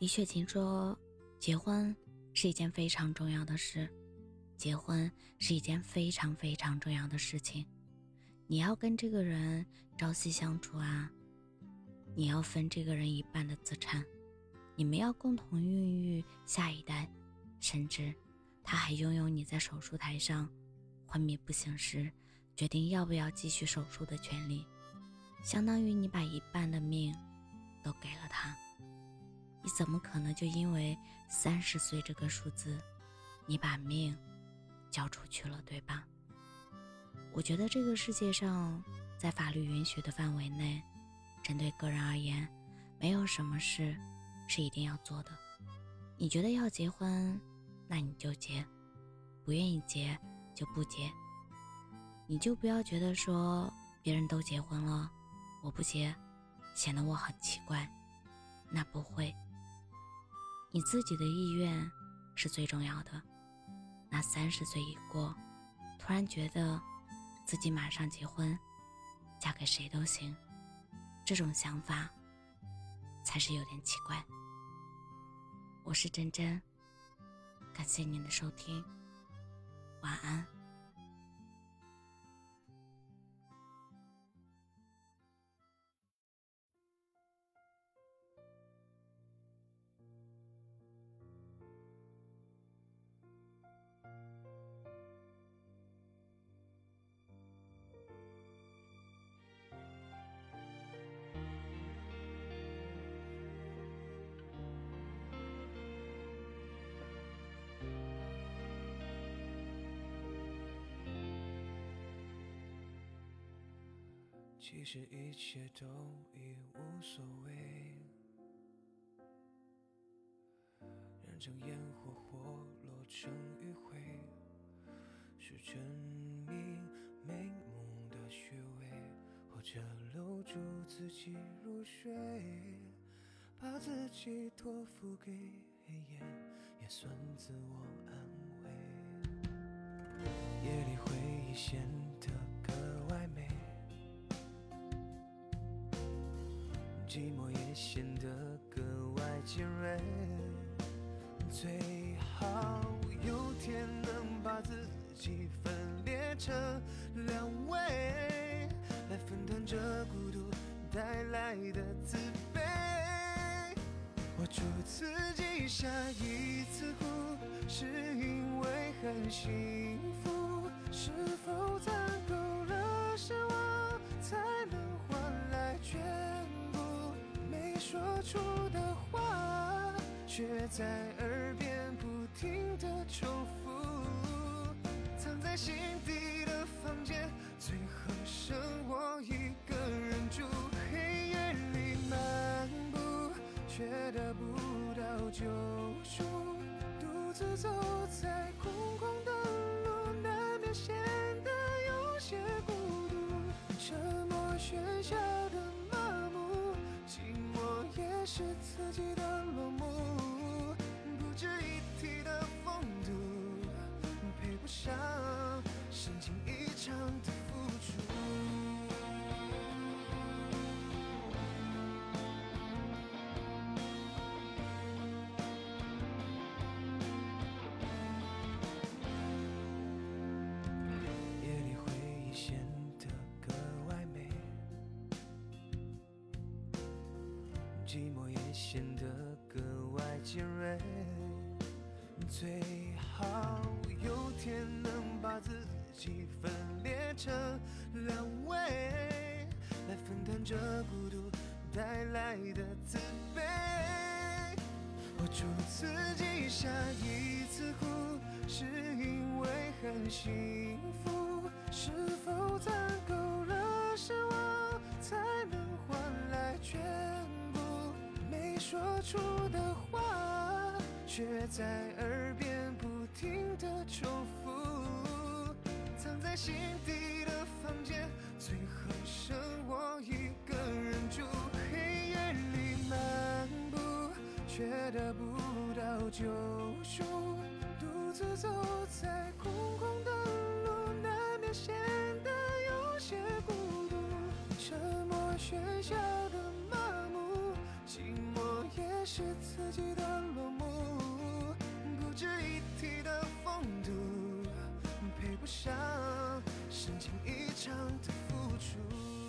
李雪琴说：“结婚是一件非常重要的事，结婚是一件非常非常重要的事情。你要跟这个人朝夕相处啊，你要分这个人一半的资产，你们要共同孕育下一代，甚至他还拥有你在手术台上昏迷不醒时决定要不要继续手术的权利，相当于你把一半的命都给了他。”你怎么可能就因为三十岁这个数字，你把命交出去了，对吧？我觉得这个世界上，在法律允许的范围内，针对个人而言，没有什么事是一定要做的。你觉得要结婚，那你就结；不愿意结就不结。你就不要觉得说别人都结婚了，我不结，显得我很奇怪。那不会。你自己的意愿是最重要的。那三十岁一过，突然觉得自己马上结婚，嫁给谁都行，这种想法才是有点奇怪。我是真真，感谢您的收听，晚安。其实一切都已无所谓，燃成烟火或落成余晖，是证明美梦的虚伪，或者留住自己入睡，把自己托付给黑夜，也算自我安慰。夜里回忆显寂寞也显得格外尖锐，最好有天能把自己分裂成两位，来分担这孤独带来的自卑。我祝自己下一次哭，是因为很幸福，是否攒够了失望，才能说出的话，却在耳边不停的重复。藏在心底的房间，最后剩我一个人住。黑夜里漫步，却得不到救赎。独自走在空旷的路，难免显得有些孤独。沉默喧嚣的。是自己的盲目，不值一提的风度，配不上深情一场。寂寞也显得格外尖锐，最好有天能把自己分裂成两位，来分担这孤独带来的自卑。我祝自己下一次哭，是因为很幸福，是否攒够了失望，才能？说出的话，却在耳边不停的重复。藏在心底的房间，最后剩我一个人住。黑夜里漫步，却得不到救赎。独自走在空旷的路，难免显得有些孤独。沉默喧嚣。是。自己的落幕，不值一提的风度，配不上深情一场的付出。